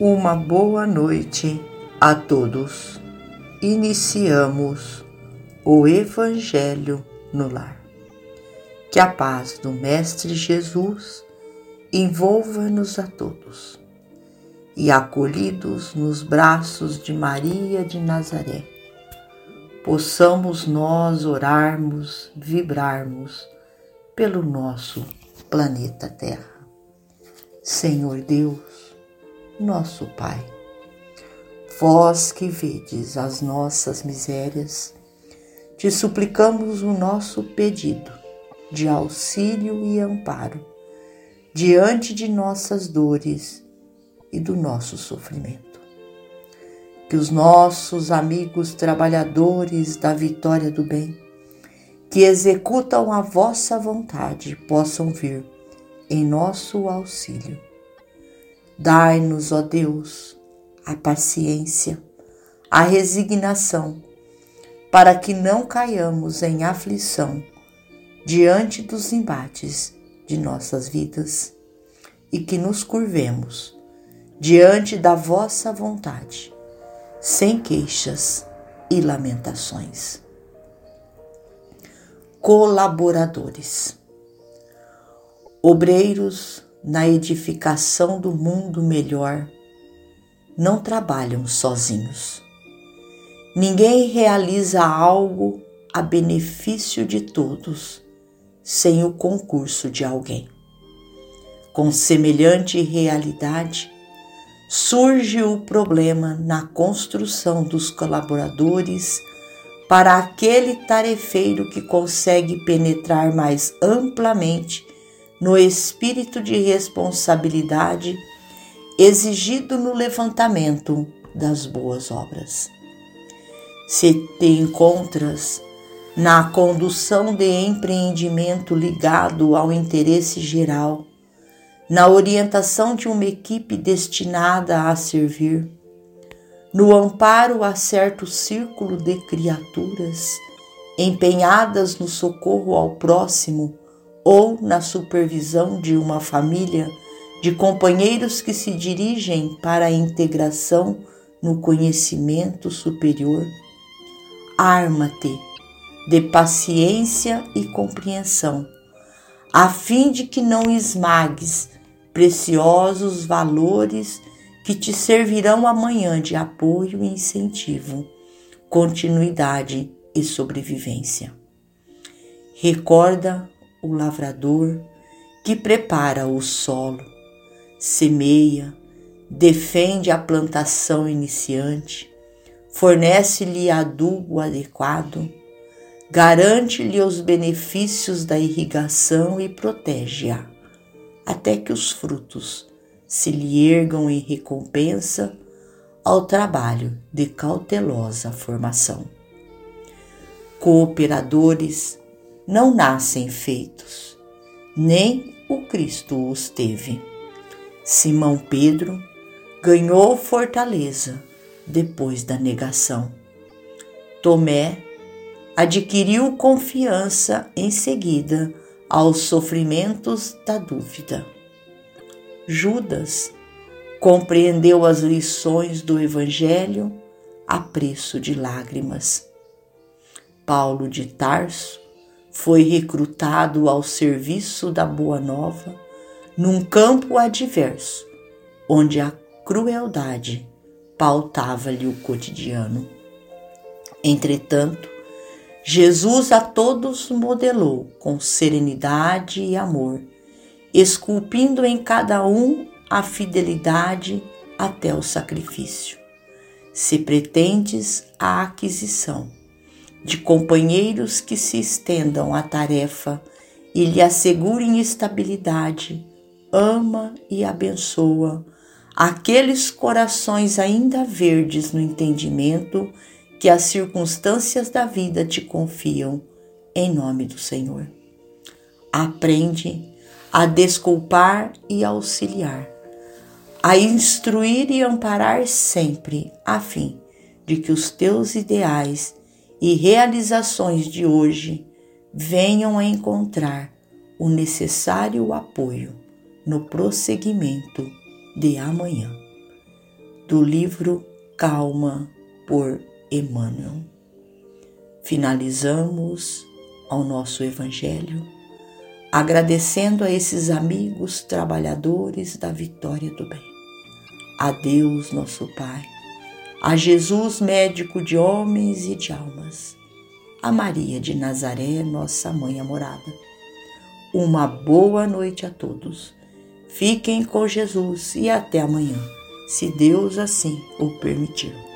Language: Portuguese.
Uma boa noite a todos. Iniciamos o Evangelho no Lar. Que a paz do Mestre Jesus envolva-nos a todos e acolhidos nos braços de Maria de Nazaré, possamos nós orarmos, vibrarmos pelo nosso planeta Terra. Senhor Deus, nosso Pai. Vós que vedes as nossas misérias, te suplicamos o nosso pedido de auxílio e amparo diante de nossas dores e do nosso sofrimento. Que os nossos amigos trabalhadores da vitória do bem, que executam a vossa vontade, possam vir em nosso auxílio Dai-nos, ó Deus, a paciência, a resignação, para que não caiamos em aflição diante dos embates de nossas vidas e que nos curvemos diante da vossa vontade, sem queixas e lamentações. Colaboradores, obreiros na edificação do mundo melhor não trabalham sozinhos. Ninguém realiza algo a benefício de todos sem o concurso de alguém. Com semelhante realidade, surge o problema na construção dos colaboradores para aquele tarefeiro que consegue penetrar mais amplamente no espírito de responsabilidade exigido no levantamento das boas obras. Se te encontras na condução de empreendimento ligado ao interesse geral, na orientação de uma equipe destinada a servir, no amparo a certo círculo de criaturas empenhadas no socorro ao próximo ou na supervisão de uma família de companheiros que se dirigem para a integração no conhecimento superior, arma-te de paciência e compreensão, a fim de que não esmagues preciosos valores que te servirão amanhã de apoio e incentivo, continuidade e sobrevivência. Recorda o lavrador que prepara o solo, semeia, defende a plantação iniciante, fornece-lhe adubo adequado, garante-lhe os benefícios da irrigação e protege-a, até que os frutos se lhe ergam em recompensa ao trabalho de cautelosa formação. Cooperadores não nascem feitos, nem o Cristo os teve. Simão Pedro ganhou fortaleza depois da negação. Tomé adquiriu confiança em seguida aos sofrimentos da dúvida. Judas compreendeu as lições do Evangelho a preço de lágrimas. Paulo de Tarso foi recrutado ao serviço da Boa Nova num campo adverso, onde a crueldade pautava-lhe o cotidiano. Entretanto, Jesus a todos modelou com serenidade e amor, esculpindo em cada um a fidelidade até o sacrifício. Se pretendes a aquisição de companheiros que se estendam à tarefa e lhe assegurem estabilidade, ama e abençoa aqueles corações ainda verdes no entendimento que as circunstâncias da vida te confiam, em nome do Senhor. Aprende a desculpar e auxiliar, a instruir e amparar sempre, a fim de que os teus ideais e realizações de hoje venham a encontrar o necessário apoio no prosseguimento de amanhã. do livro Calma por Emmanuel. Finalizamos ao nosso Evangelho agradecendo a esses amigos trabalhadores da vitória do bem. A Deus, nosso Pai, a Jesus, médico de homens e de almas, a Maria de Nazaré, nossa mãe amorada. Uma boa noite a todos. Fiquem com Jesus e até amanhã, se Deus assim o permitir.